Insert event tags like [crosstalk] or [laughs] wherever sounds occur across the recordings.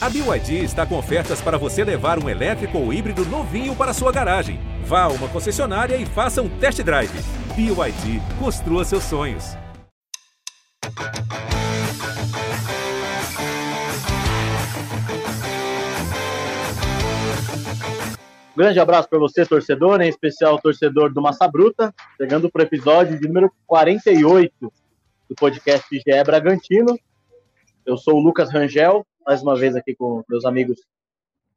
A BYD está com ofertas para você levar um elétrico ou híbrido novinho para sua garagem. Vá a uma concessionária e faça um test drive. BYD, construa seus sonhos. grande abraço para você, torcedor, em especial torcedor do Massa Bruta, chegando para o episódio de número 48 do podcast GE Bragantino. Eu sou o Lucas Rangel, mais uma vez aqui com meus amigos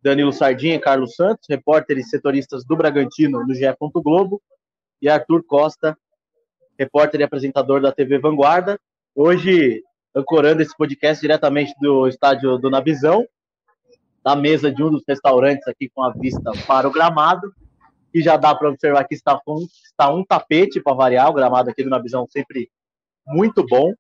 Danilo Sardinha e Carlos Santos, repórteres setoristas do Bragantino no GE. Globo, e Arthur Costa, repórter e apresentador da TV Vanguarda. Hoje, ancorando esse podcast diretamente do estádio do Navizão, da mesa de um dos restaurantes aqui com a vista para o gramado, e já dá para observar que está um, está um tapete para variar, o gramado aqui do Navizão sempre muito bom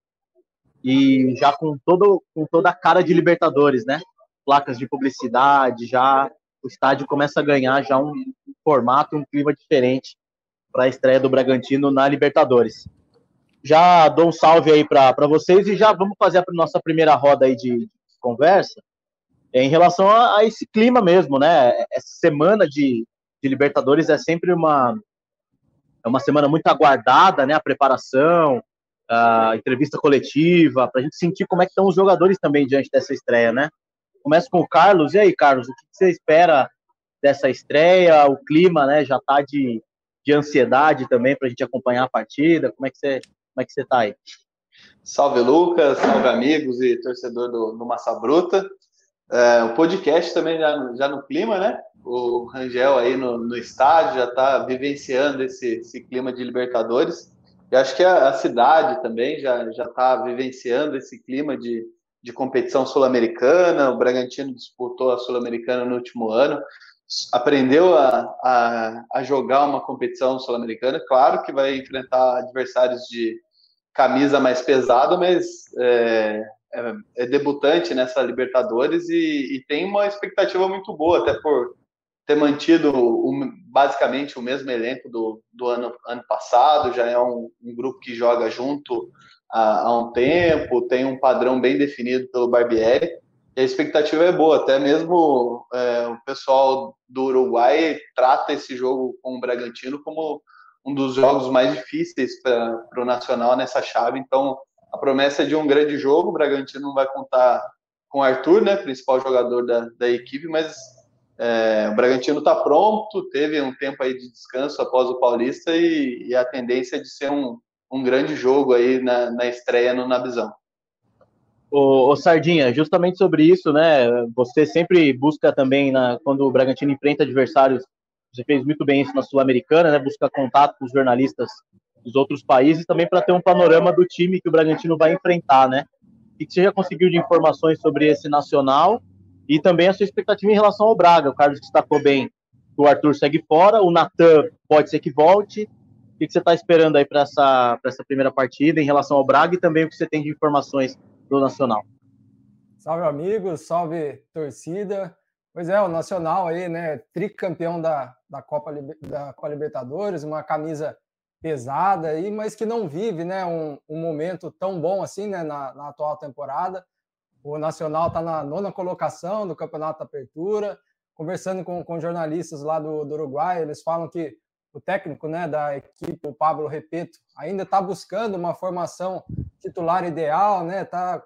e já com, todo, com toda a cara de Libertadores, né? Placas de publicidade, já o estádio começa a ganhar já um formato, um clima diferente para a estreia do Bragantino na Libertadores. Já dou um salve aí para vocês e já vamos fazer a nossa primeira roda aí de, conversa em relação a, a, esse clima mesmo, né? Essa semana de, de Libertadores é sempre uma, é uma semana muito aguardada, né? A preparação, a entrevista coletiva, para a gente sentir como é que estão os jogadores também diante dessa estreia, né? Começa com o Carlos. E aí, Carlos, o que você espera dessa estreia? O clima, né? Já está de, de ansiedade também para a gente acompanhar a partida. Como é que você, como é que você está aí? Salve, Lucas. Salve, amigos e torcedor do, do Massa Bruta. É, o podcast também já, já no clima, né? O Rangel aí no, no estádio já está vivenciando esse, esse clima de Libertadores. Eu acho que a, a cidade também já está vivenciando esse clima de, de competição sul-americana. O Bragantino disputou a sul-americana no último ano, aprendeu a, a, a jogar uma competição sul-americana. Claro que vai enfrentar adversários de camisa mais pesada, mas é, é, é, debutante nessa Libertadores e, e, tem uma expectativa muito boa, até por ter mantido o, basicamente o mesmo elenco do, do ano, ano passado, já é um, um grupo que joga junto há, um tempo, tem um padrão bem definido pelo Barbieri, e a expectativa é boa, até mesmo é, o pessoal do Uruguai trata esse jogo com o Bragantino como um dos jogos mais difíceis para o Nacional nessa chave, então a promessa é de um grande jogo, o Bragantino não vai contar com o Arthur, né, principal jogador da, da equipe, mas é, o Bragantino está pronto, teve um tempo aí de descanso após o Paulista e, e a tendência é de ser um, um grande jogo aí na, na estreia no Nabizão. O, Sardinha, justamente sobre isso, né? Você sempre busca também, na, quando o Bragantino enfrenta adversários, você fez muito bem isso na Sul-Americana, né? Busca contato com os jornalistas dos outros países também para ter um panorama do time que o Bragantino vai enfrentar, né? O que você já conseguiu de informações sobre esse nacional e também a sua expectativa em relação ao Braga. O Carlos destacou bem que o Arthur segue fora, o Natan pode ser que volte. O que você está esperando aí para essa, essa primeira partida em relação ao Braga e também o que você tem de informações do Nacional? Salve, amigos, salve, torcida. Pois é, o Nacional aí, né, tricampeão da, da, Copa, da Copa Libertadores, uma camisa pesada aí, mas que não vive, né, um, um momento tão bom assim, né, na, na atual temporada. O Nacional está na nona colocação do Campeonato Apertura. Conversando com, com jornalistas lá do, do Uruguai, eles falam que o técnico né, da equipe, o Pablo Repeto, ainda está buscando uma formação titular ideal, né? Está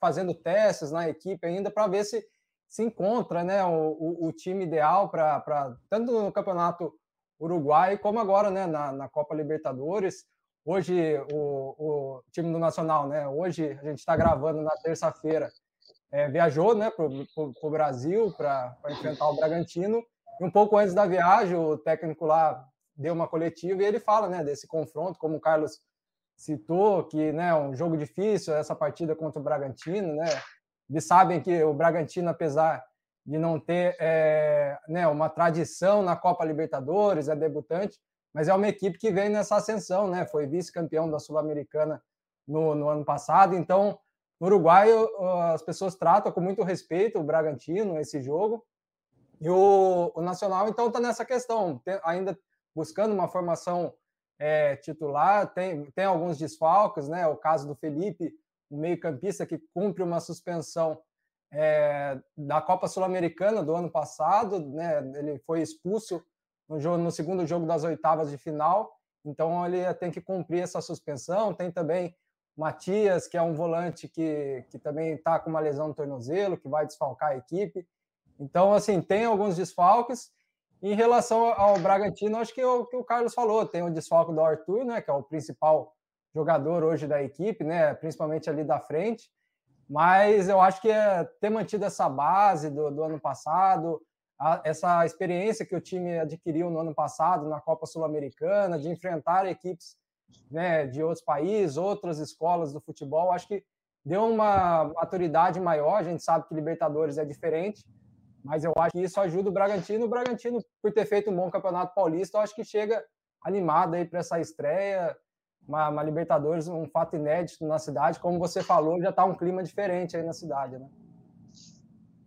fazendo testes na equipe ainda para ver se se encontra né, o, o, o time ideal para tanto no campeonato uruguai como agora né, na, na Copa Libertadores. Hoje, o, o time do Nacional, né? Hoje a gente está gravando na terça-feira. É, viajou né, para o Brasil para enfrentar o Bragantino. E um pouco antes da viagem, o técnico lá deu uma coletiva e ele fala né, desse confronto, como o Carlos citou, que né, um jogo difícil, essa partida contra o Bragantino. Né? Eles sabem que o Bragantino, apesar de não ter é, né, uma tradição na Copa Libertadores, é debutante, mas é uma equipe que vem nessa ascensão, né? Foi vice-campeão da Sul-Americana no, no, ano passado. Então, no Uruguai, as pessoas tratam com muito respeito o Bragantino, esse jogo. E o, o Nacional, então, está nessa questão, tem, ainda buscando uma formação é, titular. Tem, tem alguns desfalques, né? O caso do Felipe, um meio-campista que cumpre uma suspensão é, da Copa Sul-Americana do ano passado, né? Ele foi expulso no, jogo, no segundo jogo das oitavas de final, então ele tem que cumprir essa suspensão. Tem também Matias, que é um volante que, que também está com uma lesão no tornozelo, que vai desfalcar a equipe. Então, assim, tem alguns desfalques. Em relação ao Bragantino, acho que o que o Carlos falou, tem o desfalque do Arthur, né, que é o principal jogador hoje da equipe, né, principalmente ali da frente. Mas eu acho que é ter mantido essa base do, do ano passado, essa experiência que o time adquiriu no ano passado na Copa Sul-Americana, de enfrentar equipes né, de outros países, outras escolas do futebol, acho que deu uma maturidade maior. A gente sabe que Libertadores é diferente, mas eu acho que isso ajuda o Bragantino. O Bragantino, por ter feito um bom campeonato paulista, eu acho que chega animado aí para essa estreia uma, uma, Libertadores, um fato inédito na cidade. Como você falou, já está um clima diferente aí na cidade, né?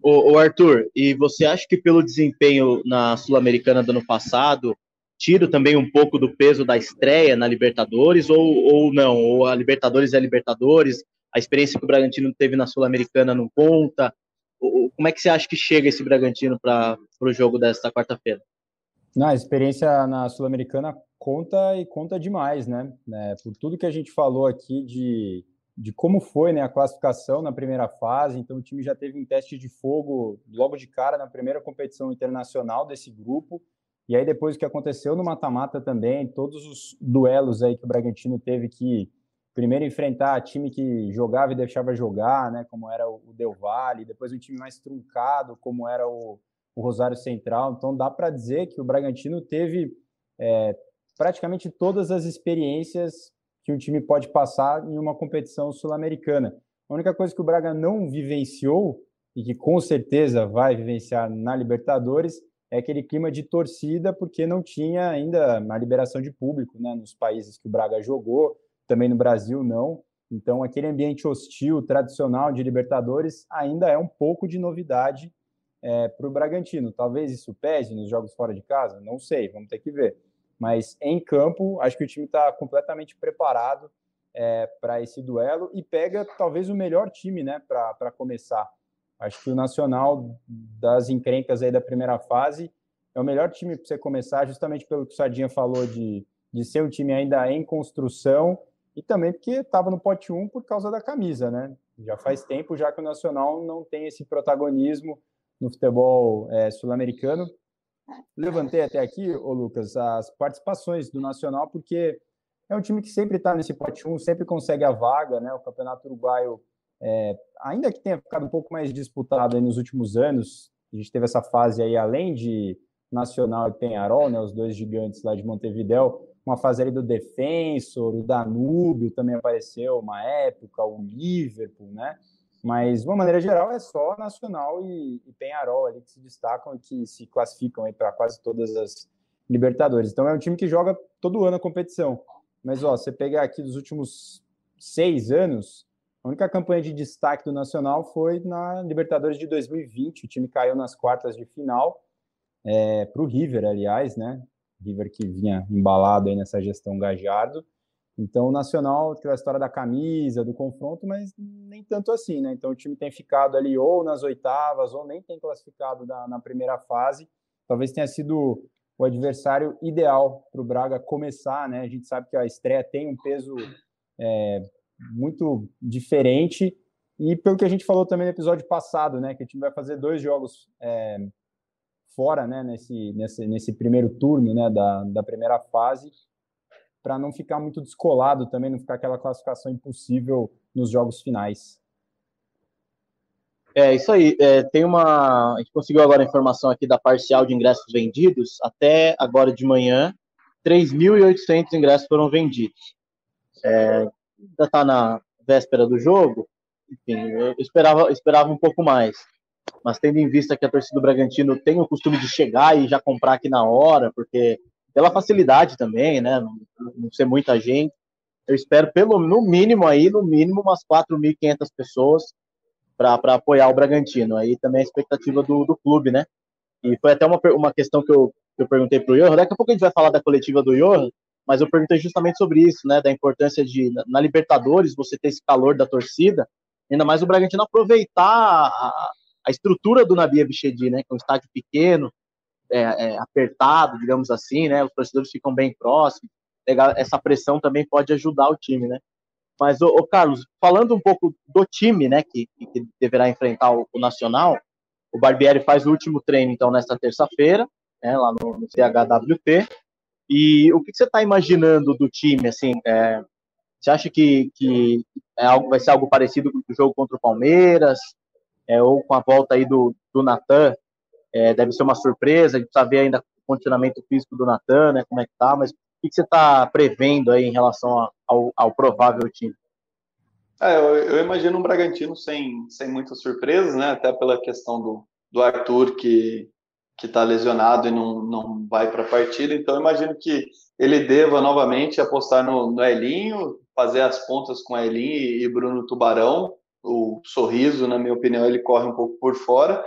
O, Arthur, e você acha que pelo desempenho na Sul-Americana do ano passado, tira também um pouco do peso da estreia na Libertadores, ou, ou não? Ou a Libertadores é a Libertadores, a experiência que o Bragantino teve na Sul-Americana não conta? Como é que você acha que chega esse Bragantino para o jogo desta quarta-feira? Na a experiência na Sul-Americana conta e conta demais, né? É, por tudo que a gente falou aqui de, de como foi né, a classificação na primeira fase, então o time já teve um teste de fogo logo de cara na primeira competição internacional desse grupo, e aí depois o que aconteceu no mata-mata também, todos os duelos aí que o Bragantino teve que primeiro enfrentar time que jogava e deixava jogar, né, como era o Del Valle, depois um time mais truncado, como era o, o Rosário Central, então dá para dizer que o Bragantino teve é, praticamente todas as experiências que um time pode passar em uma competição sul-americana. A única coisa que o Braga não vivenciou e que com certeza vai vivenciar na Libertadores é aquele clima de torcida, porque não tinha ainda a liberação de público né, nos países que o Braga jogou, também no Brasil não. Então, aquele ambiente hostil, tradicional de Libertadores ainda é um pouco de novidade é, para o Bragantino. Talvez isso pese nos jogos fora de casa, não sei, vamos ter que ver. Mas em campo, acho que o time está completamente preparado é, para esse duelo e pega talvez o melhor time né, para começar. Acho que o Nacional das encrencas aí da primeira fase é o melhor time para você começar, justamente pelo que o Sardinha falou de, de ser um time ainda em construção e também porque estava no pote 1 por causa da camisa, né? Já faz tempo já que o Nacional não tem esse protagonismo no futebol é, sul-americano levantei até aqui, ô Lucas, as participações do Nacional, porque é um time que sempre está nesse pote 1, sempre consegue a vaga, né? O Campeonato Uruguaio, é, ainda que tenha ficado um pouco mais disputado nos últimos anos, a gente teve essa fase aí, além de Nacional e Penharol, né? Os dois gigantes lá de Montevidéu, uma fase ali do Defensor, o Danúbio também apareceu uma época, o Liverpool, né? Mas, de uma maneira geral, é só Nacional e, e Penharol ali que se destacam e que se classificam para quase todas as Libertadores. Então, é um time que joga todo ano a competição. Mas, ó, você pegar aqui dos últimos seis anos, a única campanha de destaque do Nacional foi na Libertadores de 2020. O time caiu nas quartas de final é, para o River, aliás, né? River que vinha embalado aí nessa gestão Gajardo. Então, o Nacional tem a história da camisa, do confronto, mas nem tanto assim, né? Então, o time tem ficado ali ou nas oitavas, ou nem tem classificado na, na primeira fase. Talvez tenha sido o adversário ideal para o Braga começar, né? A gente sabe que a estreia tem um peso é, muito diferente. E pelo que a gente falou também no episódio passado, né? Que o time vai fazer dois jogos é, fora, né? Nesse, nesse, nesse primeiro turno, né? Da, da primeira fase para não ficar muito descolado também, não ficar aquela classificação impossível nos jogos finais. É isso aí. É, tem uma. A gente conseguiu agora a informação aqui da parcial de ingressos vendidos. Até agora de manhã, 3.800 ingressos foram vendidos. É, ainda está na véspera do jogo. Enfim, eu esperava, esperava um pouco mais. Mas tendo em vista que a torcida do Bragantino tem o costume de chegar e já comprar aqui na hora, porque pela facilidade também, né? Não, não ser muita gente. Eu espero, pelo no mínimo aí, no mínimo, umas 4.500 pessoas para apoiar o Bragantino. Aí também a expectativa do, do clube, né? E foi até uma, uma questão que eu, que eu perguntei para o Johan. Daqui a pouco a gente vai falar da coletiva do Johan, mas eu perguntei justamente sobre isso, né? Da importância de, na Libertadores, você ter esse calor da torcida. ainda mais o Bragantino aproveitar a, a estrutura do Nabi Abichedi, né, que é um estádio pequeno, é, é, apertado, digamos assim, né, os torcedores ficam bem próximos, essa pressão também pode ajudar o time, né. Mas, o Carlos, falando um pouco do time, né, que, que deverá enfrentar o, o, Nacional, o Barbieri faz o último treino, então, nesta terça-feira, né, lá no, no CHWP, e o que, que você está imaginando do time, assim, é, você acha que, que é algo, vai ser algo parecido com o jogo contra o Palmeiras? é, ou com a volta aí do, do Natan, é, deve ser uma surpresa, a gente precisa ver ainda o condicionamento físico do Natan, né, como é que tá, mas o que, você está prevendo aí em relação ao, ao provável time? É, eu, eu, imagino um Bragantino sem, sem muitas surpresas, né, até pela questão do, do Arthur, que que está lesionado e não, não vai para a partida, então imagino que ele deva novamente apostar no, no Elinho, fazer as pontas com Elinho e Bruno Tubarão, o sorriso, na minha opinião, ele corre um pouco por fora.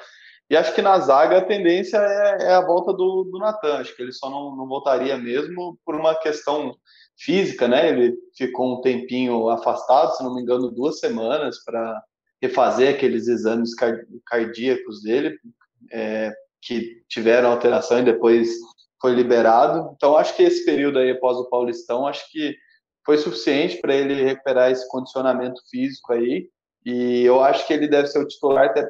E acho que na zaga a tendência é, é a volta do, do Natan. Acho que ele só não, não voltaria mesmo por uma questão física, né? Ele ficou um tempinho afastado, se não me engano, duas semanas para refazer aqueles exames cardíacos dele, é, que tiveram alteração e depois foi liberado. Então acho que esse período aí após o Paulistão, acho que foi suficiente para ele recuperar esse condicionamento físico aí e eu acho que ele deve ser o titular até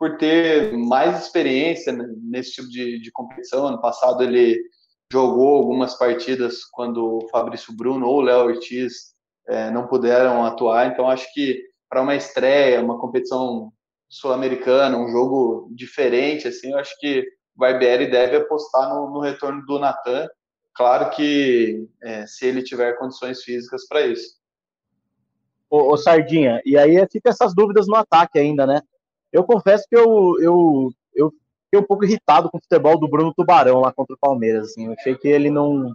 por ter mais experiência nesse tipo de, de competição. Ano passado ele jogou algumas partidas quando o Fabrício Bruno ou o Léo Ortiz é, não puderam atuar. Então acho que para uma estreia, uma competição sul-americana, um jogo diferente, assim, eu acho que o Barbieri deve apostar no, no retorno do Natan. Claro que é, se ele tiver condições físicas para isso ô, ô, Sardinha, e aí fica essas dúvidas no ataque ainda, né? Eu confesso que eu, eu, eu fiquei um pouco irritado com o futebol do Bruno Tubarão lá contra o Palmeiras. Assim. Eu achei que ele não.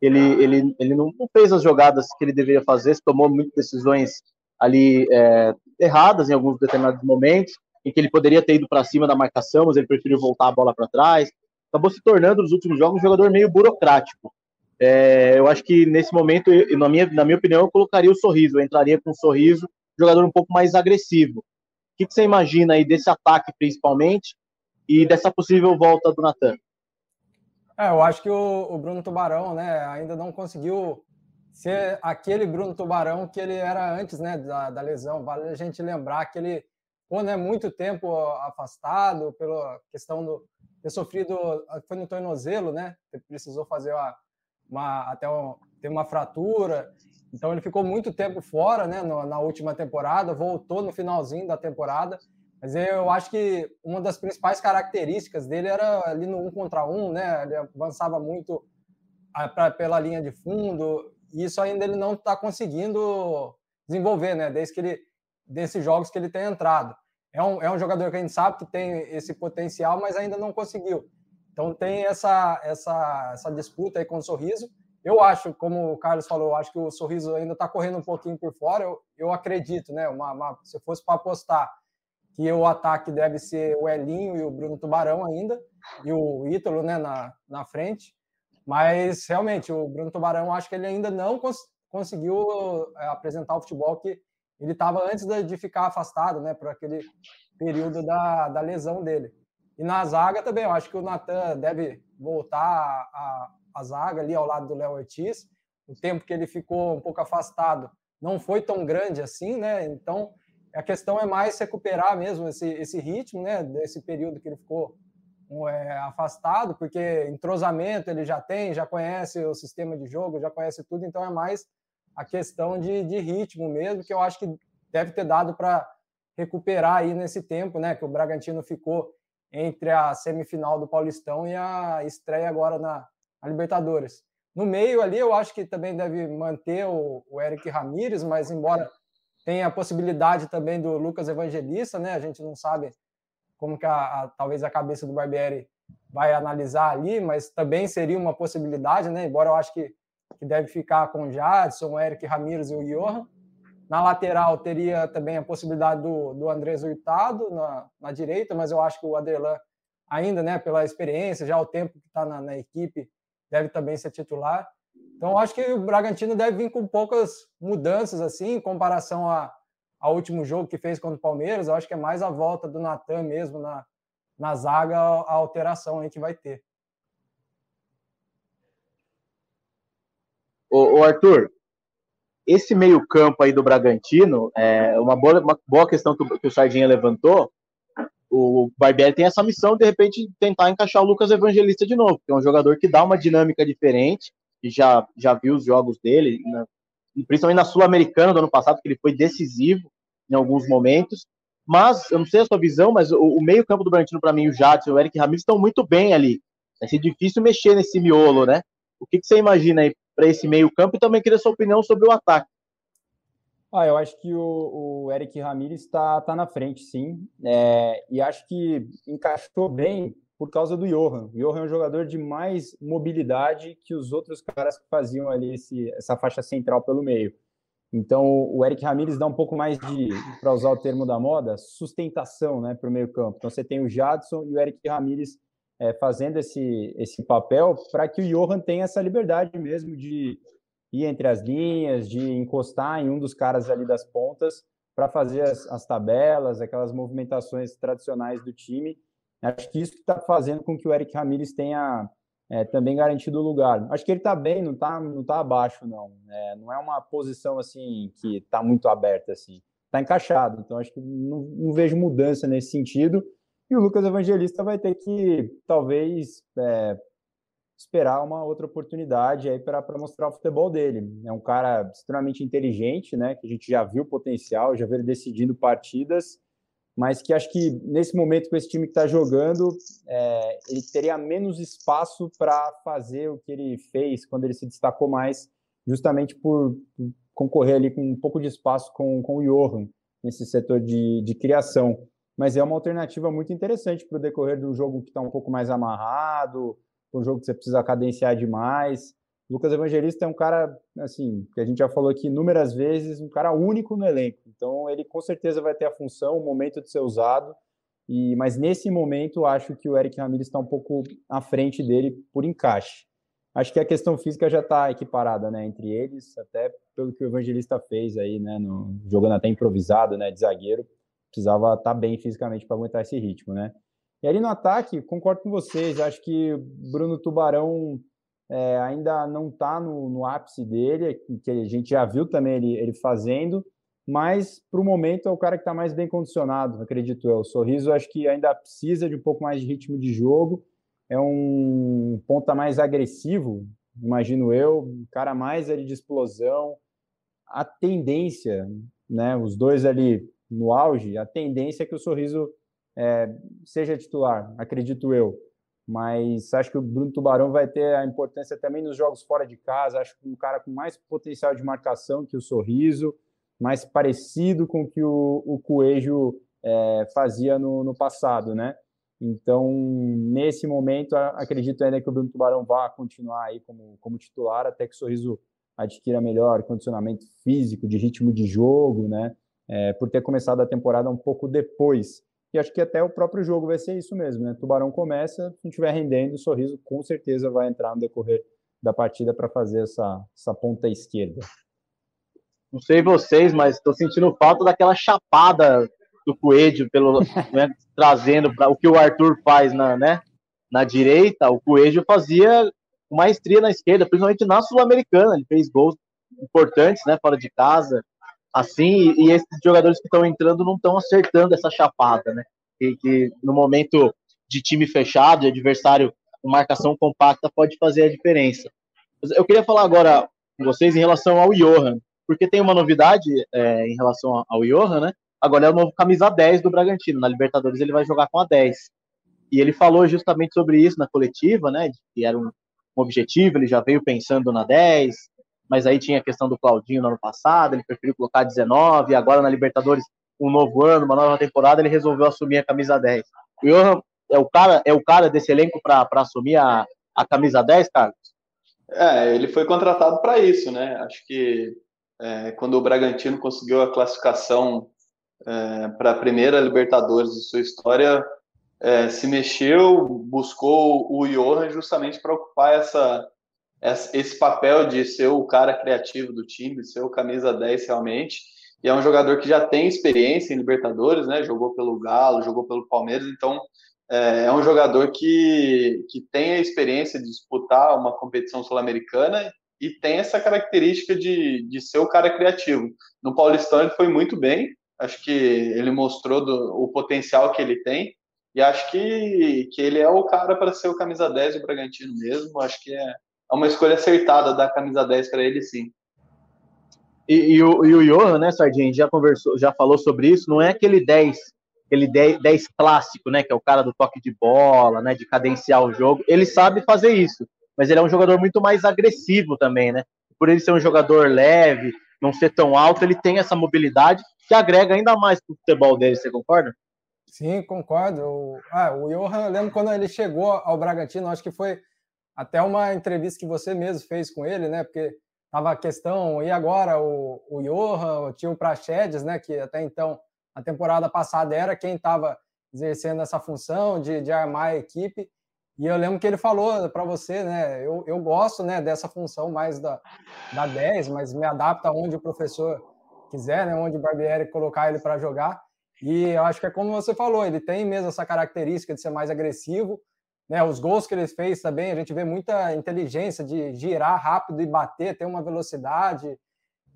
Ele, ele, ele não fez as jogadas que ele deveria fazer, tomou muitas decisões ali é, erradas em alguns determinados momentos, em que ele poderia ter ido para cima da marcação, mas ele preferiu voltar a bola para trás. Acabou se tornando, nos últimos jogos, um jogador meio burocrático. É, eu acho que nesse momento, eu, na, minha, na minha opinião, eu colocaria o sorriso, eu entraria com o sorriso, jogador um pouco mais agressivo. Que, que você imagina aí desse ataque, principalmente, e dessa possível volta do Natan? É, eu acho que o, o, Bruno Tubarão, né, ainda não conseguiu ser aquele Bruno Tubarão que ele era antes, né, da, da lesão. Vale a gente lembrar que ele ficou, né, muito tempo afastado pela questão do ter sofrido, foi no tornozelo, né, precisou fazer a, uma, até um, teve uma fratura. Então ele ficou muito tempo fora, né, na última temporada, voltou no finalzinho da temporada. Mas eu acho que uma das principais características dele era ali no um contra um, né? Ele avançava muito a, pra, pela linha de fundo. E isso ainda ele não está conseguindo desenvolver, né? Desde que ele desses jogos que ele tem entrado. É um, é um jogador que a gente sabe que tem esse potencial, mas ainda não conseguiu. Então tem essa, essa, essa disputa aí com o Sorriso. Eu acho, como o Carlos falou, acho que o Sorriso ainda está correndo um pouquinho por fora. Eu, eu acredito, né? Uma, uma, se fosse para apostar que o ataque deve ser o Elinho e o Bruno Tubarão ainda, e o Ítalo né, na, na frente. Mas realmente, o Bruno Tubarão, acho que ele ainda não cons conseguiu é, apresentar o futebol que ele estava antes de, ficar afastado, né, por aquele período da, da lesão dele. E na zaga também, eu acho que o Natan deve voltar à, zaga ali ao lado do Léo Ortiz. O tempo que ele ficou um pouco afastado não foi tão grande assim, né? Então a questão é mais recuperar mesmo esse, esse ritmo, né? Desse período que ele ficou é, afastado, porque entrosamento ele já tem, já conhece o sistema de jogo, já conhece tudo, então é mais a questão de, de ritmo mesmo, que eu acho que deve ter dado para recuperar aí nesse tempo, né? Que o Bragantino ficou entre a semifinal do Paulistão e a estreia agora na, na Libertadores. No meio ali, eu acho que também deve manter o, o Eric Ramírez, mas embora tenha a possibilidade também do Lucas Evangelista, né? A gente não sabe como que a, a, talvez a cabeça do Barbieri vai analisar ali, mas também seria uma possibilidade, né? Embora eu acho que, que deve ficar com o Jadson, o Eric Ramírez e o Johan. Na lateral teria também a possibilidade do, do Andrés Hurtado na, na direita, mas eu acho que o Aderlan, ainda, né, pela experiência, já o tempo que está na, na, equipe, deve também ser titular. Então, acho que o Bragantino deve vir com poucas mudanças, assim, em comparação a, ao último jogo que fez contra o Palmeiras, eu acho que é mais a volta do Natan mesmo na, na zaga, a alteração aí que vai ter. Ô Arthur, esse meio-campo aí do Bragantino, é uma boa, uma boa questão que o, que o Sardinha levantou. O Barbieri tem essa missão, de repente, tentar encaixar o Lucas Evangelista de novo, que é um jogador que dá uma dinâmica diferente, e já, já viu os jogos dele, na, principalmente na Sul-Americana do ano passado, que ele foi decisivo em alguns momentos. Mas, eu não sei a sua visão, mas o, o meio-campo do Bragantino, para mim, o Jadson e o Eric Ramírez estão muito bem ali. Vai ser difícil mexer nesse miolo, né? O que, que você imagina aí para esse meio-campo e também queria sua opinião sobre o ataque. Ah, eu acho que o, o Eric Ramírez está tá na frente, sim. É, e acho que encaixou bem por causa do Johan. O Johan é um jogador de mais mobilidade que os outros caras que faziam ali esse, essa faixa central pelo meio. Então, o Eric Ramírez dá um pouco mais de, para usar o termo da moda, sustentação né, para o meio-campo. Então, você tem o Jadson e o Eric Ramírez é, fazendo esse, esse papel para que o Johan tenha essa liberdade mesmo de ir entre as linhas, de encostar em um dos caras ali das pontas para fazer as, as, tabelas, aquelas movimentações tradicionais do time. Acho que isso está fazendo com que o Eric Ramírez tenha é, também garantido o lugar. Acho que ele está bem, não está não tá abaixo, não. É, não é uma posição assim que está muito aberta assim. Está encaixado. Então acho que não, não vejo mudança nesse sentido. E o Lucas Evangelista vai ter que, talvez, é, esperar uma outra oportunidade aí para mostrar o futebol dele. É um cara extremamente inteligente, né? Que a gente já viu potencial, já viu ele decidindo partidas, mas que acho que nesse momento com esse time que está jogando, é, ele teria menos espaço para fazer o que ele fez quando ele se destacou mais, justamente por, concorrer ali com um pouco de espaço com, com o Johan nesse setor de, de criação mas é uma alternativa muito interessante para o decorrer de um jogo que está um pouco mais amarrado, um jogo que você precisa cadenciar demais. Lucas Evangelista é um cara, assim, que a gente já falou aqui inúmeras vezes, um cara único no elenco. Então, ele com certeza vai ter a função, o momento de ser usado. E, mas nesse momento, acho que o Eric Ramirez está um pouco à frente dele por encaixe. Acho que a questão física já está equiparada, né, entre eles, até pelo que o Evangelista fez aí, né, no, jogando até improvisado, né, de zagueiro precisava estar tá bem fisicamente para aguentar esse ritmo, né? E ali no ataque, concordo com vocês, acho que Bruno Tubarão é, ainda não está no, no, ápice dele, que a gente já viu também ele, ele fazendo, mas para o momento é o cara que está mais bem condicionado, acredito eu. O Sorriso acho que ainda precisa de um pouco mais de ritmo de jogo, é um ponta mais agressivo, imagino eu, um cara mais ali de explosão, a tendência, né, os dois ali no auge, a tendência é que o Sorriso é, seja titular, acredito eu. Mas acho que o Bruno Tubarão vai ter a importância também nos jogos fora de casa. Acho que um cara com mais potencial de marcação que o Sorriso, mais parecido com o que o, o Coelho é, fazia no, no passado, né? Então, nesse momento, acredito ainda que o Bruno Tubarão vá continuar aí como, como titular, até que o Sorriso adquira melhor condicionamento físico, de ritmo de jogo, né? é, por ter começado a temporada um pouco depois. E acho que até o próprio jogo vai ser isso mesmo, né? Tubarão começa, se não estiver rendendo, o Sorriso com certeza vai entrar no decorrer da partida para fazer essa, essa ponta esquerda. Não sei vocês, mas estou sentindo falta daquela chapada do Coelho pelo né, [laughs] trazendo para o que o Arthur faz na, né, na direita, o Coelho fazia maestria na esquerda, principalmente na Sul-Americana, ele fez gols importantes, né, fora de casa assim, e esses jogadores que estão entrando não estão acertando essa chapada, né? Que, que, no momento de time fechado, de adversário com marcação compacta, pode fazer a diferença. Eu queria falar agora com vocês em relação ao Johan, porque tem uma novidade é, em relação ao Johan, né? Agora é o novo camisa 10 do Bragantino. Na Libertadores ele vai jogar com a 10. E ele falou justamente sobre isso na coletiva, né? Que era um objetivo, ele já veio pensando na 10, mas aí tinha a questão do Claudinho no ano passado, ele preferiu colocar 19, agora na Libertadores, um novo ano, uma nova temporada, ele resolveu assumir a camisa 10. O Johan é o cara, é o cara desse elenco para assumir a, a camisa 10, Carlos? É, ele foi contratado para isso, né? Acho que é, quando o Bragantino conseguiu a classificação é, para a primeira Libertadores de sua história, é, se mexeu, buscou o Johan justamente para ocupar essa, esse papel de ser o cara criativo do time, ser o camisa 10 realmente. e é um jogador que já tem experiência em Libertadores, né? Jogou pelo Galo, jogou pelo Palmeiras, então é, é um jogador que, que tem a experiência de disputar uma competição sul-americana e tem essa característica de, de ser o cara criativo. No Paulistão ele foi muito bem, acho que ele mostrou do, o potencial que ele tem, e acho que, que ele é o cara para ser o camisa 10 do Bragantino mesmo, acho que é, é uma escolha acertada da camisa 10 para ele sim. E, e, o, e o Johan, né, Sardinha, já conversou, já falou sobre isso, não é aquele 10, aquele 10, 10 clássico, né, que é o cara do toque de bola, né, de cadenciar o jogo. Ele sabe fazer isso, mas ele é um jogador muito mais agressivo também, né? Por ele ser um jogador leve, não ser tão alto, ele tem essa mobilidade que agrega ainda mais pro futebol dele, você concorda? Sim, concordo. O, ah, o Johan, eu lembro quando ele chegou ao Bragantino, acho que foi até uma entrevista que você mesmo fez com ele, né? Porque tava a questão, e agora o, o Johan, o Prachedes, né? Que até então, a temporada passada, era quem estava exercendo essa função de, de armar a equipe. E eu lembro que ele falou para você, né? Eu, eu gosto né, dessa função mais da, da 10, mas me adapta onde o professor quiser, né? Onde o Barbieri colocar ele para jogar. E eu acho que é como você falou, ele tem mesmo essa característica de ser mais agressivo, né, os gols que ele fez também, a gente vê muita inteligência de girar rápido e bater, ter uma velocidade.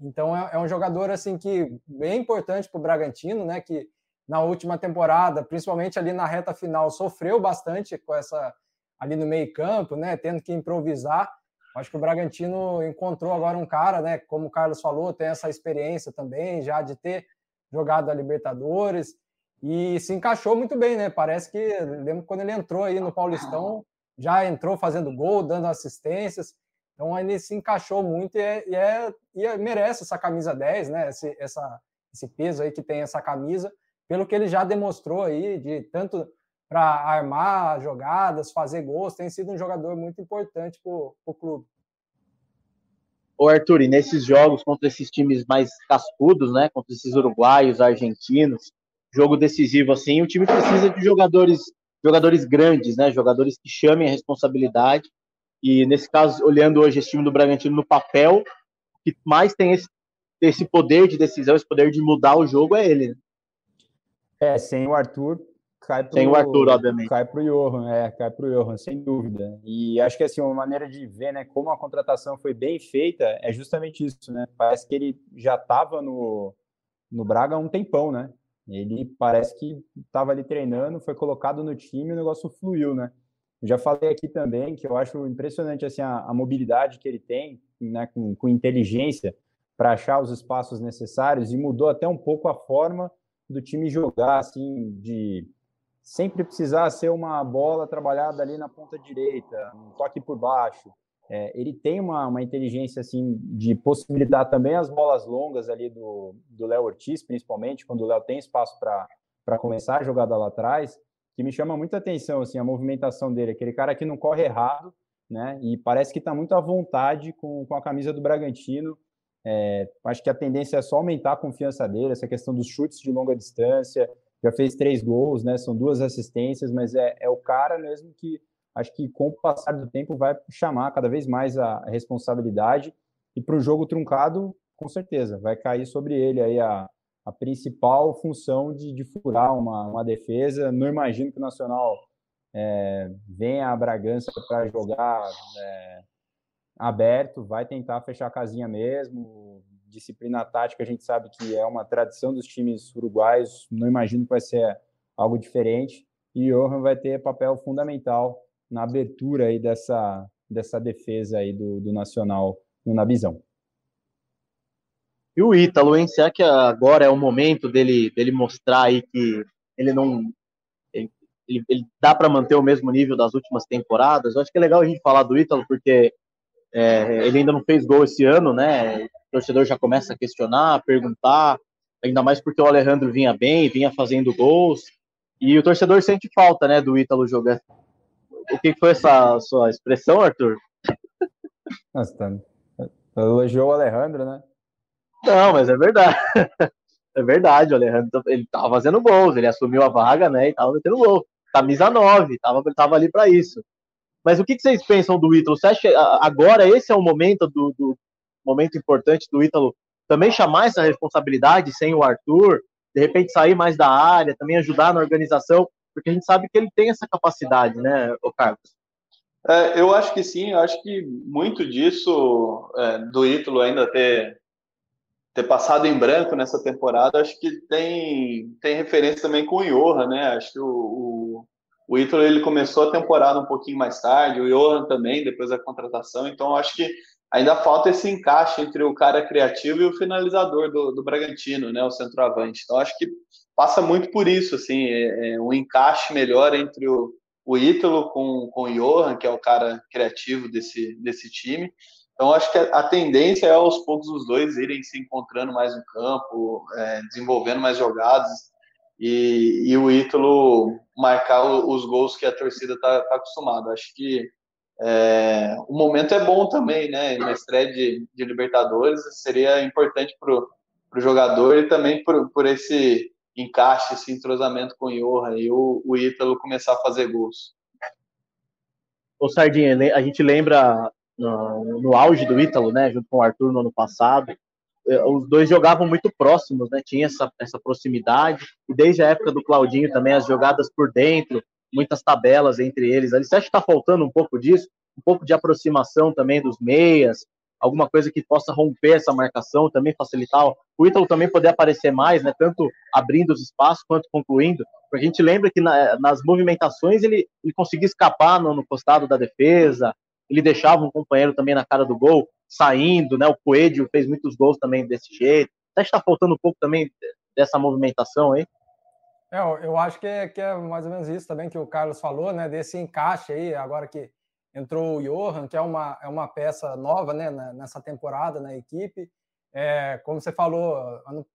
Então é, é um jogador assim que bem importante para o Bragantino, né? Que na última temporada, principalmente ali na reta final, sofreu bastante com essa ali no meio campo, né? Tendo que improvisar. Acho que o Bragantino encontrou agora um cara, né? Como o Carlos falou, tem essa experiência também já de ter jogado a Libertadores e se encaixou muito bem, né? Parece que lembro quando ele entrou aí no Paulistão, já entrou fazendo gol, dando assistências. Então ele se encaixou muito e, é, e, é, e é, merece essa camisa 10, né? Esse, essa, esse peso aí que tem essa camisa, pelo que ele já demonstrou aí, de tanto para armar jogadas, fazer gols, tem sido um jogador muito importante para o clube. Ô Arthur, e nesses jogos contra esses times mais cascudos, né? Contra esses uruguaios, argentinos, jogo decisivo assim, o time precisa de jogadores, jogadores grandes, né? Jogadores que chamem a responsabilidade. E nesse caso, olhando hoje esse time do Bragantino no papel, que mais tem esse, esse poder de decisão, esse poder de mudar o jogo é ele. Né? É, sem o Arthur, cai pro, sem o Arthur, obviamente. Cai pro Johan, é, cai pro Johan, sem dúvida. E acho que assim, uma maneira de ver, né, como a contratação foi bem feita é justamente isso, né? Parece que ele já estava no, no Braga há um tempão, né? Ele parece que estava ali treinando, foi colocado no time o negócio fluiu, né? Eu já falei aqui também que eu acho impressionante assim a, a mobilidade que ele tem, né, com, com inteligência para achar os espaços necessários e mudou até um pouco a forma do time jogar, assim, de sempre precisar ser uma bola trabalhada ali na ponta direita, um toque por baixo. É, ele tem uma, uma inteligência assim de possibilitar também as bolas longas ali do Léo Ortiz, principalmente quando o Léo tem espaço para começar a jogada lá atrás, que me chama muita atenção assim a movimentação dele, aquele cara que não corre errado, né? E parece que está muito à vontade com, com a camisa do Bragantino. É, acho que a tendência é só aumentar a confiança dele, essa questão dos chutes de longa distância. Já fez três gols, né? São duas assistências, mas é, é o cara mesmo que acho que com o passar do tempo vai chamar cada vez mais a responsabilidade e para o jogo truncado, com certeza, vai cair sobre ele aí a, a principal função de, de furar uma, uma defesa. Não imagino que o Nacional é, venha a Bragança para jogar é, aberto, vai tentar fechar a casinha mesmo. Disciplina tática, a gente sabe que é uma tradição dos times uruguaios, não imagino que vai ser algo diferente. E Johan vai ter papel fundamental na abertura aí dessa, dessa defesa aí do, do Nacional no Nabizão. E o Ítalo, hein? Será que agora é o momento dele, dele mostrar aí que ele não. Ele, ele, dá para manter o mesmo nível das últimas temporadas? Eu acho que é legal a gente falar do Ítalo, porque é, ele ainda não fez gol esse ano, né? O torcedor já começa a questionar, a perguntar, ainda mais porque o Alejandro vinha bem, vinha fazendo gols. E o torcedor sente falta, né, do Ítalo jogando, o que foi essa sua expressão, Arthur? Nossa, tá... Elogiou o Alejandro, né? Não, mas é verdade. [laughs] É verdade, o Alejandro ele tava fazendo gols, ele assumiu a vaga, né? E tava metendo gol. Camisa 9, tava, tava ali para isso. Mas o que, que, vocês pensam do Ítalo? Você acha que agora esse é o momento do, do momento importante do Ítalo também chamar essa responsabilidade sem o Arthur, de repente sair mais da área, também ajudar na organização, porque a gente sabe que ele tem essa capacidade, né, o Carlos? É, eu acho que sim, eu acho que muito disso é, do Ítalo ainda ter, ter passado em branco nessa temporada, acho que tem, tem referência também com o Johan, né? Acho que o, o, o Ítalo ele começou a temporada um pouquinho mais tarde, o Johan também, depois da contratação, então acho que ainda falta esse encaixe entre o cara criativo e o finalizador do, do Bragantino, né? O centroavante. Então acho que passa muito por isso, assim, é, é um encaixe melhor entre o o Ítalo com, com o Johan, que é o cara criativo desse, desse time. Então, acho que a, tendência é aos poucos os dois irem se encontrando mais no campo, é, desenvolvendo mais jogadas e, e o Ítalo marcar os gols que a torcida está tá acostumada. Acho que é, o momento é bom também, né? Na estreia de, de Libertadores seria importante para o jogador e também por, por esse encaixe, esse entrosamento com o Johan e o, o Ítalo começar a fazer gols. Ô Sardinha, a gente lembra no, no auge do Ítalo, né, junto com o Arthur no ano passado, eh, os dois jogavam muito próximos, né, tinha essa, essa proximidade, e desde a época do Claudinho também, as jogadas por dentro, muitas tabelas entre eles ali. Você acha que está faltando um pouco disso? Um pouco de aproximação também dos meias, alguma coisa que possa romper essa marcação, também facilitar o Ítalo também poder aparecer mais, né, tanto abrindo os espaços quanto concluindo, porque a gente lembra que na, nas movimentações ele, ele conseguia escapar no, no, costado da defesa, ele deixava um companheiro também na cara do gol, saindo, né, o Coelho fez muitos gols também desse jeito, que está faltando um pouco também dessa movimentação aí. É, eu acho que é, que é mais ou menos isso também que o Carlos falou, né, desse encaixe aí, agora que entrou o Johan, que é uma, é uma peça nova né, nessa temporada na equipe. É, como você falou,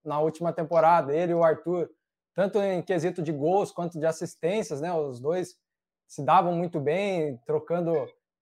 na última temporada, ele e o Arthur, tanto em quesito de gols quanto de assistências, né, os dois se davam muito bem, trocando,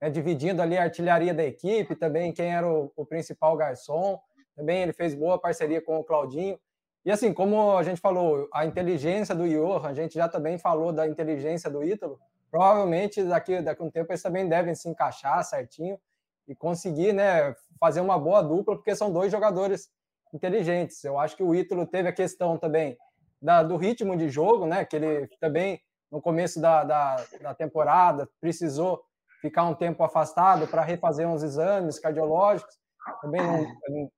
né, dividindo ali a artilharia da equipe, também quem era o, o principal garçom. Também ele fez boa parceria com o Claudinho. E assim, como a gente falou, a inteligência do Johan, a gente já também falou da inteligência do Ítalo, provavelmente daqui, daqui a um tempo eles também devem se encaixar certinho e conseguir né, fazer uma boa dupla, porque são dois jogadores inteligentes. Eu acho que o Ítalo teve a questão também da, do ritmo de jogo, né, que ele também, no começo da, da, da temporada, precisou ficar um tempo afastado para refazer uns exames cardiológicos. Também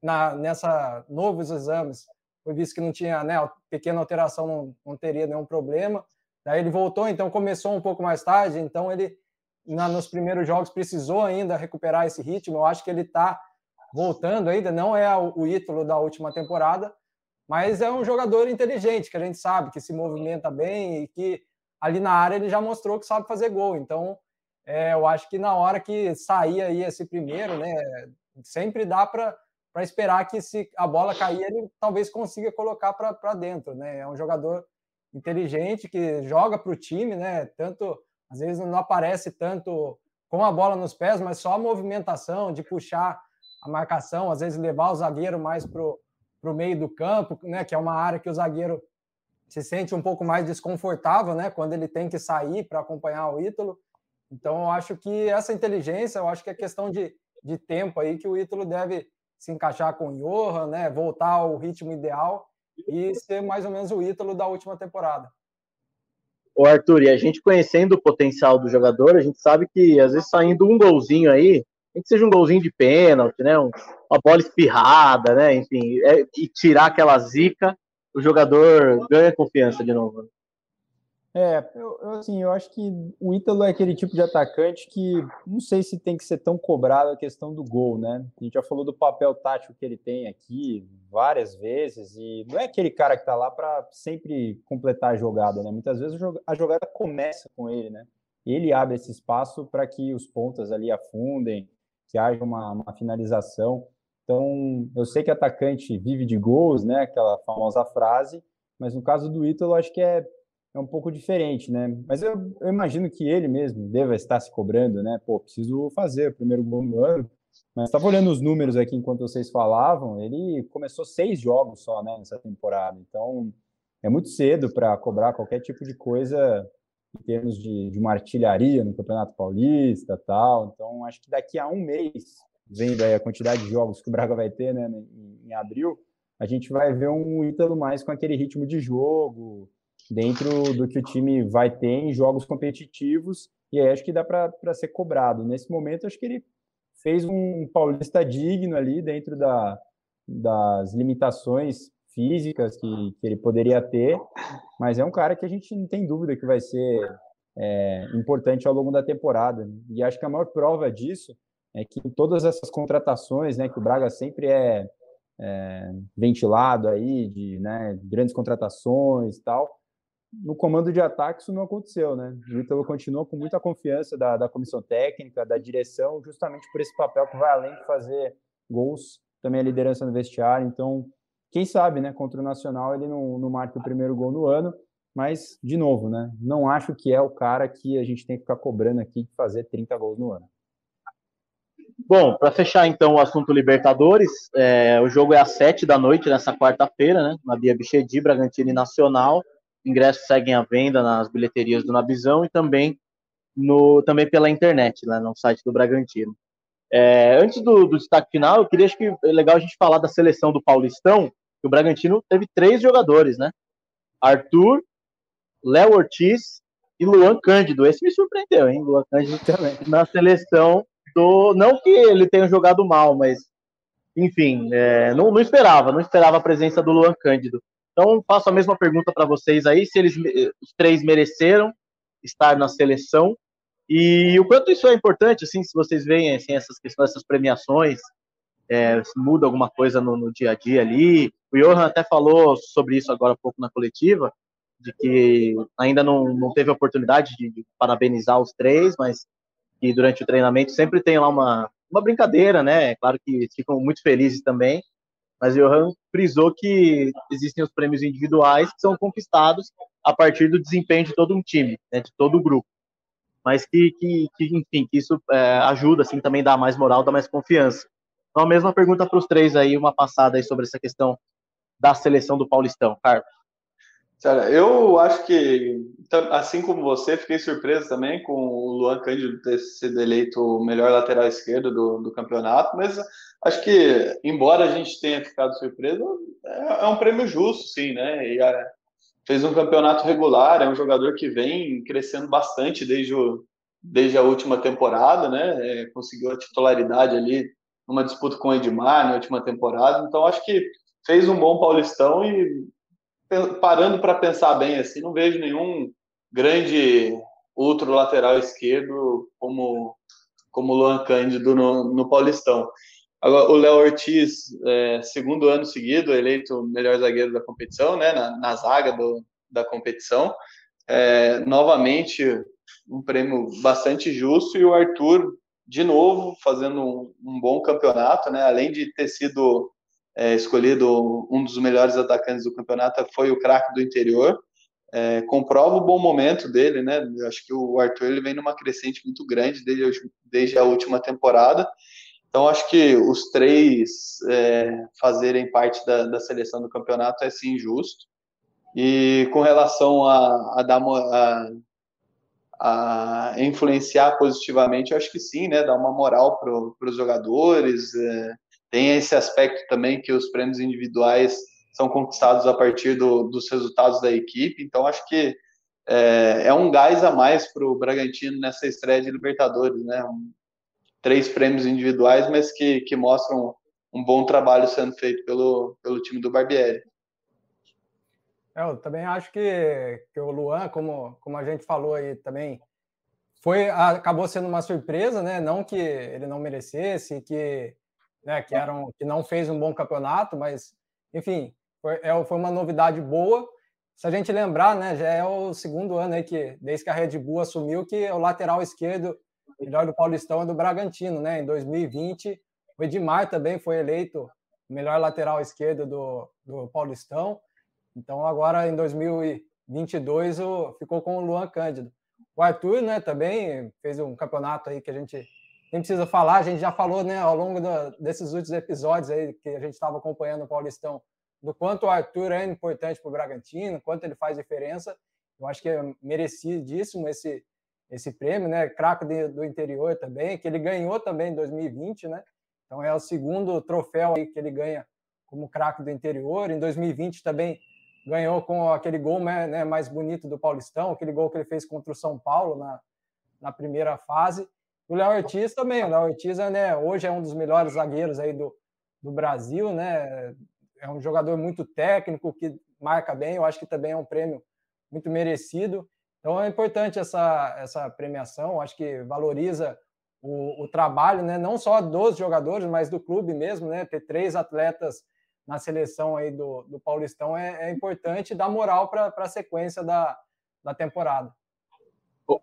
na, nessa novos exames foi visto que não tinha, né, pequena alteração não, não teria nenhum problema. Daí ele voltou, então começou um pouco mais tarde, então ele na, nos primeiros jogos precisou ainda recuperar esse ritmo. Eu acho que ele está voltando ainda, não é o, ídolo da última temporada, mas é um jogador inteligente, que a gente sabe que se movimenta bem e que ali na área ele já mostrou que sabe fazer gol. Então, é, eu acho que na hora que sair aí esse primeiro, né, sempre dá para esperar que se a bola cair, ele talvez consiga colocar para dentro. Né? É um jogador inteligente que joga para o time, né? Tanto às vezes não aparece tanto com a bola nos pés, mas só a movimentação de puxar a marcação, às vezes levar o zagueiro mais para o meio do campo, né? Que é uma área que o zagueiro se sente um pouco mais desconfortável, né? Quando ele tem que sair para acompanhar o Ítalo. Então, eu acho que essa inteligência, eu acho que é questão de, de tempo aí que o Ítalo deve se encaixar com o Johan, né? Voltar ao ritmo ideal e ser mais ou menos o Ítalo da última temporada. O Arthur, e a gente conhecendo o potencial do jogador, a gente sabe que às vezes saindo um golzinho aí, tem que seja um golzinho de pênalti, né? uma bola espirrada, né? Enfim, é, e tirar aquela zica, o jogador ganha confiança de novo. É, eu, eu, assim, eu acho que o Ítalo é aquele tipo de atacante que não sei se tem que ser tão cobrado a questão do gol, né? A gente já falou do papel tático que ele tem aqui várias vezes e não é aquele cara que tá lá para sempre completar a jogada, né? Muitas vezes a jogada começa com ele, né? Ele abre esse espaço para que os pontas ali afundem, que haja uma, uma finalização. Então, eu sei que atacante vive de gols, né? Aquela famosa frase, mas no caso do Ítalo, acho que é é um pouco diferente, né? Mas eu, eu, imagino que ele mesmo deva estar se cobrando, né? Pô, preciso fazer o primeiro gol no ano. Mas estava olhando os números aqui enquanto vocês falavam, ele começou seis jogos só, né, nessa temporada. Então, é muito cedo para cobrar qualquer tipo de coisa em termos de, de uma artilharia no Campeonato Paulista tal. Então, acho que daqui a um mês vendo aí a quantidade de jogos que o Braga vai ter, né, em, em abril, a gente vai ver um Ítalo mais com aquele ritmo de jogo, dentro do que o time vai ter em jogos competitivos, e aí acho que dá para ser cobrado. Nesse momento, acho que ele fez um paulista digno ali dentro da, das limitações físicas que, que ele poderia ter, mas é um cara que a gente não tem dúvida que vai ser é, importante ao longo da temporada. E acho que a maior prova disso é que todas essas contratações, né, que o Braga sempre é, é ventilado aí de né, grandes contratações e tal, no comando de ataque isso não aconteceu, né? O Ítalo continua com muita confiança da, da comissão técnica, da direção, justamente por esse papel que vai além de fazer gols, também a liderança no vestiário. Então, quem sabe, né? Contra o Nacional ele não, não marca o primeiro gol no ano, mas, de novo, né? Não acho que é o cara que a gente tem que ficar cobrando aqui de fazer 30 gols no ano. Bom, para fechar então o assunto Libertadores, é, o jogo é às 7 da noite nessa quarta-feira, né? Na Bia Bichedi, Bragantino e Nacional. Ingressos seguem à venda nas bilheterias do Nabizão e também no também pela internet, lá no site do Bragantino. É, antes do, do, destaque final, eu queria acho que é legal a gente falar da seleção do Paulistão, que o Bragantino teve três jogadores, né? Arthur, Léo Ortiz e Luan Cândido. Esse me surpreendeu, hein? Luan Cândido também. Na seleção do. Não que ele tenha jogado mal, mas enfim, é, não, não, esperava, não esperava a presença do Luan Cândido. Então, faço a mesma pergunta para vocês aí, se eles, os três mereceram estar na seleção e o quanto isso é importante, assim, se vocês veem assim, essas questões, essas premiações, é, muda alguma coisa no, no, dia a dia ali. O Johan até falou sobre isso agora há pouco na coletiva, de que ainda não, não teve a oportunidade de, de parabenizar os três, mas que durante o treinamento sempre tem lá uma, uma brincadeira, né? É claro que ficam muito felizes também, mas Johan frisou que existem os prêmios individuais que são conquistados a partir do desempenho de todo um time, né, de todo o grupo. Mas que, que, que enfim, que isso é, ajuda, assim, também dá mais moral, dá mais confiança. Então, a mesma pergunta para os três aí, uma passada aí sobre essa questão da seleção do Paulistão, Carlos. Cara, eu acho que, assim como você, fiquei surpreso também com o Luan Cândido ter sido eleito o melhor lateral esquerdo do, do campeonato, mas acho que, embora a gente tenha ficado surpreso, é, é um prêmio justo, sim, né? E é, fez um campeonato regular, é um jogador que vem crescendo bastante desde, o, desde a última temporada, né? É, conseguiu a titularidade ali numa disputa com o Edmar na última temporada, então acho que fez um bom Paulistão e parando para pensar bem assim, não vejo nenhum grande outro lateral esquerdo como como Luan Cândido no, no Paulistão. Agora, o Léo Ortiz, é, segundo ano seguido, eleito melhor zagueiro da competição, né, na, na zaga do, da competição. É, novamente, um prêmio bastante justo. E o Arthur, de novo, fazendo um, um bom campeonato, né, além de ter sido é, escolhido um dos melhores atacantes do campeonato, foi o craque do interior. É, comprova o bom momento dele, né? Eu acho que o Arthur ele vem numa crescente muito grande desde, desde a última temporada. Então, acho que os três é, fazerem parte da, da, seleção do campeonato é sim justo. E com relação a, a dar a, a, influenciar positivamente, eu acho que sim, né? Dar uma moral para os jogadores, é, tem esse aspecto também que os prêmios individuais são conquistados a partir do, dos resultados da equipe, então acho que é, é um gás a mais para o Bragantino nessa estreia de Libertadores, né? Um, três prêmios individuais, mas que, que mostram um bom trabalho sendo feito pelo, pelo time do Barbieri. É, eu também acho que, que o Luan, como, como a gente falou aí também, foi acabou sendo uma surpresa, né? Não que ele não merecesse, que né, que, eram, que não fez um bom campeonato, mas, enfim, foi, é, foi uma novidade boa. Se a gente lembrar, né, já é o segundo ano aí que, desde que a Red Bull assumiu, que o lateral esquerdo melhor do Paulistão é do Bragantino, né? Em 2020, o Edmar também foi eleito melhor lateral esquerdo do, do Paulistão. Então, agora em 2022, o, ficou com o Luan Cândido. O Arthur, né, também fez um campeonato aí que a gente nem precisa falar, a gente já falou né, ao longo do, desses últimos episódios aí que a gente estava acompanhando o Paulistão, do quanto o Arthur é importante para o Bragantino, quanto ele faz diferença. Eu acho que é merecidíssimo esse, esse prêmio, né? Craque do interior também, que ele ganhou também em 2020, né? Então é o segundo troféu aí que ele ganha como craque do interior. Em 2020 também ganhou com aquele gol né, né, mais bonito do Paulistão, aquele gol que ele fez contra o São Paulo na, na primeira fase. O Léo Ortiz também, o Léo Ortiz né, hoje é um dos melhores zagueiros aí do, do Brasil, né? É um jogador muito técnico que marca bem, eu acho que também é um prêmio muito merecido. Então é importante essa, essa premiação, acho que valoriza o, o trabalho, né, não só dos jogadores, mas do clube mesmo, né, ter três atletas na seleção aí do, do Paulistão é, é importante dar moral para a sequência da, da temporada.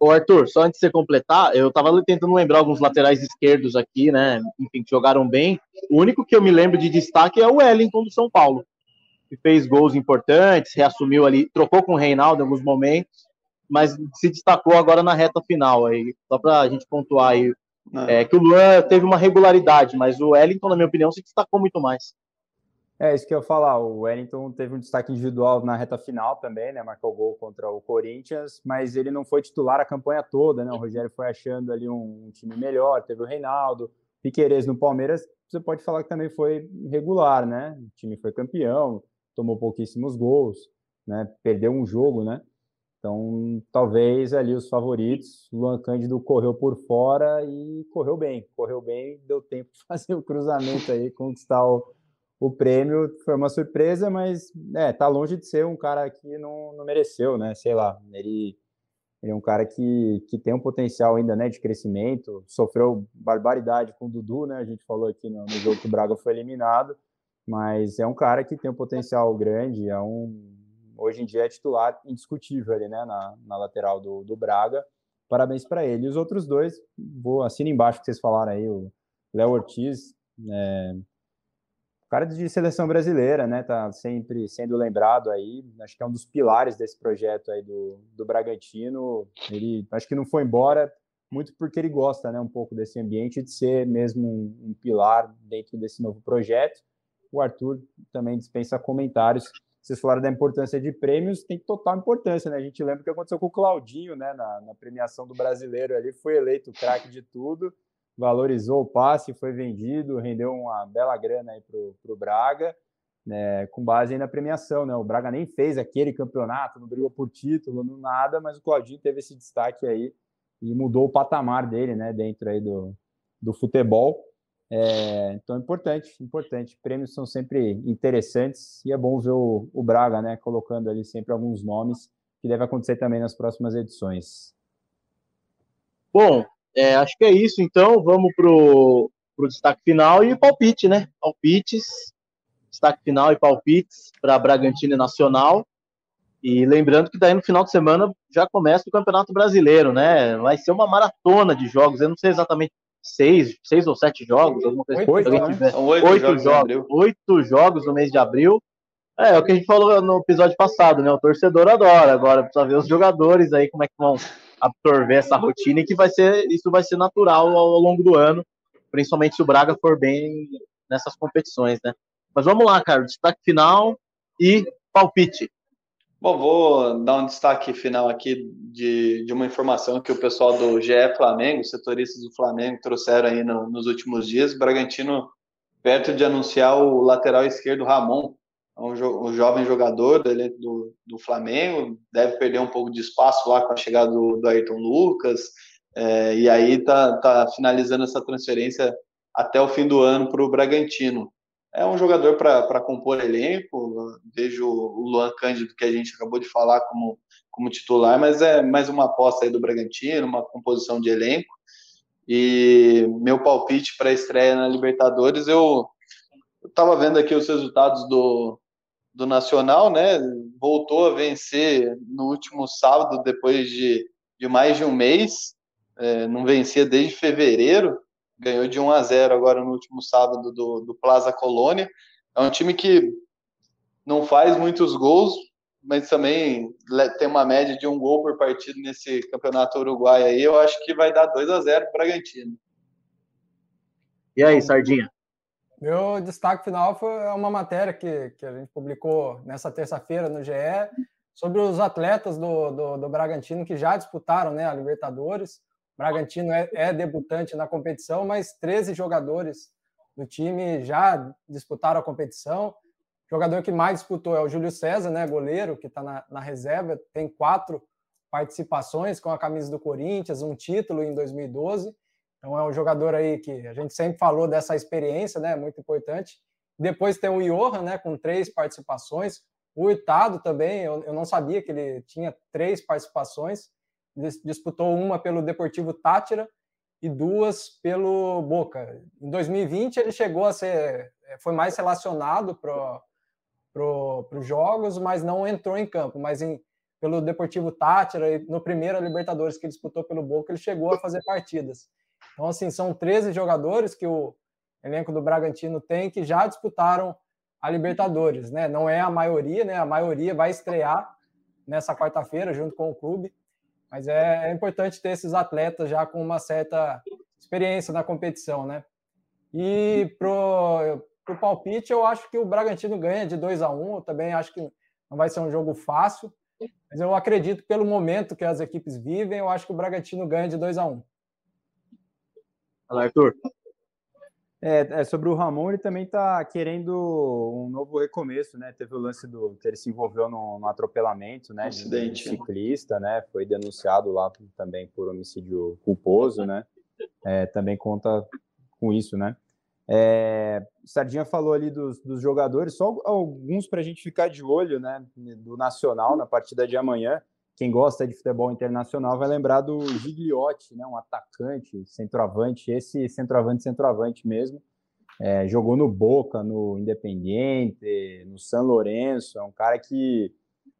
Ô, Arthur, só antes de você completar, eu estava tentando lembrar alguns laterais esquerdos aqui, né? Enfim, que jogaram bem. O único que eu me lembro de destaque é o Wellington do São Paulo, que fez gols importantes, reassumiu ali, trocou com o Reinaldo em alguns momentos, mas se destacou agora na reta final aí. Só para a gente pontuar aí é. é, que o Luan teve uma regularidade, mas o Wellington, na minha opinião, se destacou muito mais. É isso que eu ia falar. O Wellington teve um destaque individual na reta final também, né? Marcou gol contra o Corinthians, mas ele não foi titular a campanha toda, né? O Rogério foi achando ali um, time melhor. Teve o Reinaldo, Piqueires no Palmeiras. Você pode falar que também foi regular, né? O time foi campeão, tomou pouquíssimos gols, né? Perdeu um jogo, né? Então, talvez ali os favoritos, Luan Cândido correu por fora e correu bem, correu bem, deu tempo de [laughs] fazer o cruzamento aí, conquistar o, o prêmio. Foi uma surpresa, mas é, tá longe de ser um cara que não, não mereceu, né? Sei lá, ele, ele é um cara que, que tem um potencial ainda, né, de crescimento, sofreu barbaridade com o Dudu, né? A gente falou aqui no, no jogo que o Braga foi eliminado, mas é um cara que tem um potencial grande, é um hoje em dia é titular indiscutível ali, né, na, na lateral do, do Braga. Parabéns para ele. E os outros dois, vou assina embaixo que vocês falaram aí, o Léo Ortiz, é, cara de seleção brasileira, né, tá sempre sendo lembrado aí, acho que é um dos pilares desse projeto aí do, do Bragantino. Ele acho que não foi embora muito porque ele gosta, né, um pouco desse ambiente de ser mesmo um, um pilar dentro desse novo projeto. O Arthur também dispensa comentários vocês falaram da importância de prêmios, tem total importância, né? A gente lembra o que aconteceu com o Claudinho, né? Na, na premiação do brasileiro ali, foi eleito craque de tudo, valorizou o passe, foi vendido, rendeu uma bela grana aí pro, pro Braga, né? Com base aí na premiação, né? O Braga nem fez aquele campeonato, não brigou por título, não nada, mas o Claudinho teve esse destaque aí e mudou o patamar dele, né? Dentro aí do, do futebol. É, então, importante, importante. Prêmios são sempre interessantes e é bom ver o, o, Braga, né, colocando ali sempre alguns nomes, que deve acontecer também nas próximas edições. Bom, é, acho que é isso, então. Vamos para o destaque final e palpite, né? Palpites, destaque final e palpites para Bragantino Nacional. E lembrando que daí no final de semana já começa o Campeonato Brasileiro, né? Vai ser uma maratona de jogos. Eu não sei exatamente seis, seis ou sete jogos, alguma coisa oito. Oito, né? oito, oito jogos, oito jogos no mês de abril. É, é o que a gente falou no episódio passado, né? O torcedor adora. Agora precisa ver os jogadores aí como é que vão absorver essa rotina e que vai ser isso vai ser natural ao, longo do ano, principalmente se o Braga for bem nessas competições, né? Mas vamos lá, cara, destaque final e palpite. Bom, vou dar um destaque final aqui de, de uma informação que o pessoal do GE Flamengo, setoristas do Flamengo, trouxeram aí no, nos últimos dias. Bragantino, perto de anunciar o lateral esquerdo Ramon, um, jo, um jovem jogador do, do, do, Flamengo, deve perder um pouco de espaço lá com a chegada do, do Ayrton Lucas, é, e aí tá, tá finalizando essa transferência até o fim do ano para o Bragantino é um jogador para compor elenco. Vejo o Luan Cândido, que a gente acabou de falar, como, como titular, mas é mais uma aposta aí do Bragantino, uma composição de elenco. E meu palpite para a estreia na Libertadores, eu estava vendo aqui os resultados do, do Nacional, né? Voltou a vencer no último sábado, depois de, de mais de um mês. É, não vencia desde fevereiro ganhou de 1 a 0 agora no último sábado do, do Plaza Colônia. É um time que não faz muitos gols, mas também tem uma média de um gol por partido nesse campeonato uruguai aí. Eu acho que vai dar 2 a 0 para o Bragantino. E aí, Sardinha? Meu destaque final foi uma matéria que, que a gente publicou nessa terça-feira no GE sobre os atletas do, do, do Bragantino que já disputaram né, a Libertadores. Bragantino é, é, debutante na competição, mas 13 jogadores no time, já disputaram a competição. O jogador que mais disputou é o Júlio César, né, goleiro, que está na, na reserva, tem quatro participações com a camisa do Corinthians, um título em 2012. Então é um jogador aí que a gente sempre falou dessa experiência, né? Muito importante. Depois tem o Johan, né? Com três participações. O Itado também, eu, eu não sabia que ele tinha três participações. Disputou uma pelo Deportivo Tátira e duas pelo Boca. Em 2020 ele chegou a ser, foi mais relacionado para pro, os jogos, mas não entrou em campo. Mas em, pelo Deportivo Tátira no primeiro Libertadores que ele disputou pelo Boca, ele chegou a fazer partidas. Então, assim, são 13 jogadores que o elenco do Bragantino tem que já disputaram a Libertadores, né? Não é a maioria, né? A maioria vai estrear nessa quarta-feira junto com o clube, mas é, é, importante ter esses atletas já com uma certa experiência na competição, né? E pro, pro palpite, eu acho que o Bragantino ganha de 2 a 1 um, eu também acho que não vai ser um jogo fácil, mas eu acredito pelo momento que as equipes vivem, eu acho que o Bragantino ganha de 2 a 1 um. Fala, Arthur. É, é, sobre o Ramon, ele também está querendo um novo recomeço, né? Teve o lance do que ele se envolveu no, no atropelamento, né? Acidente. De, de ciclista, né? Foi denunciado lá também por homicídio culposo, né? É, também conta com isso, né? É, Sardinha falou ali dos, dos jogadores, só alguns para a gente ficar de olho, né? Do Nacional na partida de amanhã quem gosta de futebol internacional vai lembrar do Gigliotti, né, um atacante, centroavante, esse centroavante, centroavante mesmo. É, jogou no Boca, no Independiente, no San Lourenço, é um cara que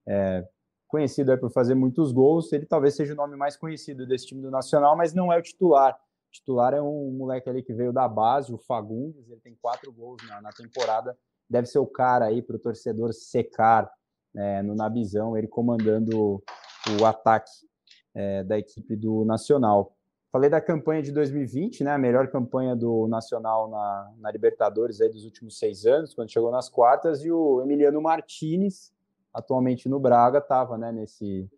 é conhecido é por fazer muitos gols, ele talvez seja o nome mais conhecido desse time do Nacional, mas não é o titular. O titular é um moleque ali que veio da base, o Fagundes, ele tem quatro gols na, na temporada, deve ser o cara aí para o torcedor secar é, no Nabizão, ele comandando o ataque é, da equipe do Nacional. Falei da campanha de 2020, né, a melhor campanha do Nacional na, na Libertadores aí dos últimos seis anos, quando chegou nas quartas, e o Emiliano Martinez, atualmente no Braga, estava né, nesse,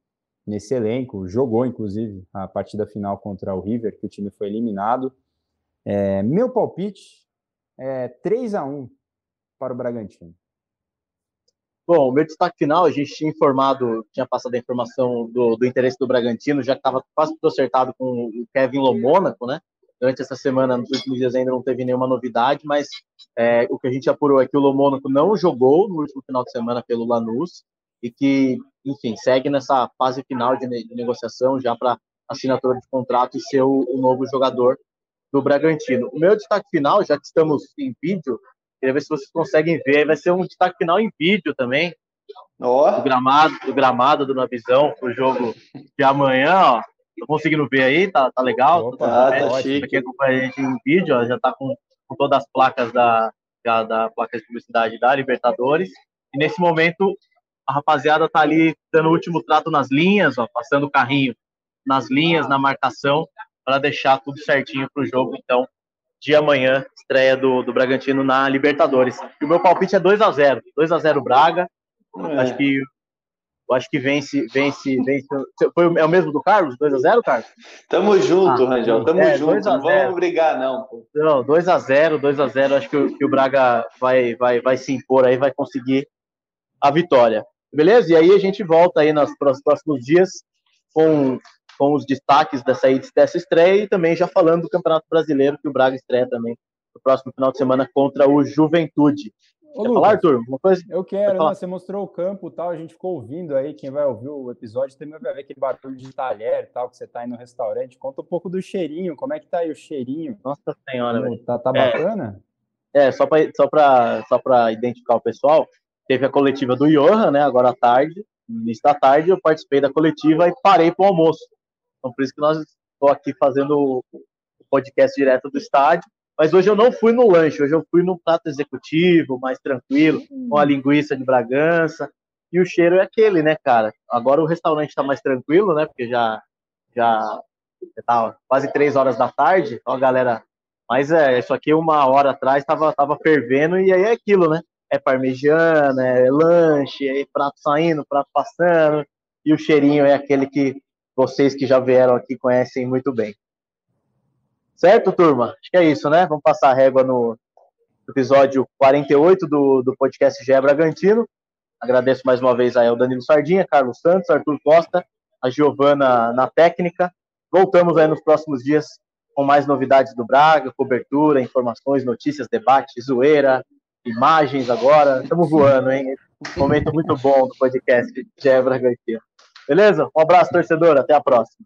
nesse elenco, jogou inclusive a partida final contra o River, que o time foi eliminado. É, meu palpite é 3 a 1 para o Bragantino. Bom, o meu destaque final, a gente tinha informado, tinha passado a informação do, do interesse do Bragantino, já que estava quase tudo acertado com o Kevin Lomônaco, né? Durante essa semana, nos últimos dias ainda não teve nenhuma novidade, mas é, o que a gente apurou é que o Lomônaco não jogou no último final de semana pelo Lanús e que, enfim, segue nessa fase final de, de negociação já para assinatura de contrato e ser o, o novo jogador do Bragantino. O meu destaque final, já que estamos em vídeo, Queria ver se vocês conseguem ver. Vai ser um destaque final em vídeo também. Oh. Do gramado, do gramado do Navisão, o jogo de amanhã, ó. Tô conseguindo ver aí, tá, tá legal. Opa, tá, tá chique. Acompanha a gente em vídeo, ó, já tá com, com todas as placas da, da, da placa de publicidade da Libertadores. E nesse momento, a rapaziada tá ali dando o último trato nas linhas, ó, passando o carrinho nas linhas, na marcação, para deixar tudo certinho pro jogo. Então, de amanhã, estreia do, do Bragantino na Libertadores. E o meu palpite é 2 a 0 2 a 0 Braga. É. Acho que eu acho que vence, vence, vence. Foi, é o mesmo do Carlos? 2 a 0 Carlos? Tamo junto, ah, Rangel, tamo é, junto. Não vamos brigar, não. Pô. Não, 2 a 0 2 a 0 Acho que o, que o Braga vai, vai, vai se impor aí, vai conseguir a vitória. Beleza? E aí a gente volta aí nos próximos dias com com os destaques dessa, dessa estreia e também já falando do Campeonato Brasileiro, que o Braga estreia também no próximo final de semana contra o Juventude. Ô, Quer Lucas, falar, Arthur? Uma coisa? Eu quero, né? você mostrou o campo e tal, a gente ficou ouvindo aí, quem vai ouvir o episódio também vai ver aquele barulho de talher e tal, que você tá aí no restaurante. Conta um pouco do cheirinho, como é que tá aí o cheirinho? Nossa Senhora, velho. Tá, tá bacana? É, é só para só pra, só pra identificar o pessoal, teve a coletiva do Johan, né, agora à tarde, no início da tarde, eu participei da coletiva e parei para o almoço. Então, por isso que nós estou aqui fazendo o podcast direto do estádio. Mas hoje eu não fui no lanche, hoje eu fui no prato executivo, mais tranquilo, com a linguiça de Bragança. E o cheiro é aquele, né, cara? Agora o restaurante está mais tranquilo, né? Porque já já tá quase três horas da tarde, ó, galera. Mas é, isso aqui uma hora atrás estava tava fervendo e aí é aquilo, né? É parmegiana, é lanche, é prato saindo, prato passando, e o cheirinho é aquele que vocês que já vieram aqui conhecem muito bem. Certo, turma? Acho que é isso, né? Vamos passar a régua no, episódio 48 do, do podcast GE Bragantino. Agradeço mais uma vez aí ao Danilo Sardinha, Carlos Santos, Arthur Costa, a Giovana na técnica. Voltamos aí nos próximos dias com mais novidades do Braga, cobertura, informações, notícias, debate, zoeira, imagens agora. Estamos voando, hein? Momento muito bom do podcast GE Bragantino. Beleza? Um abraço, torcedor. Até a próxima.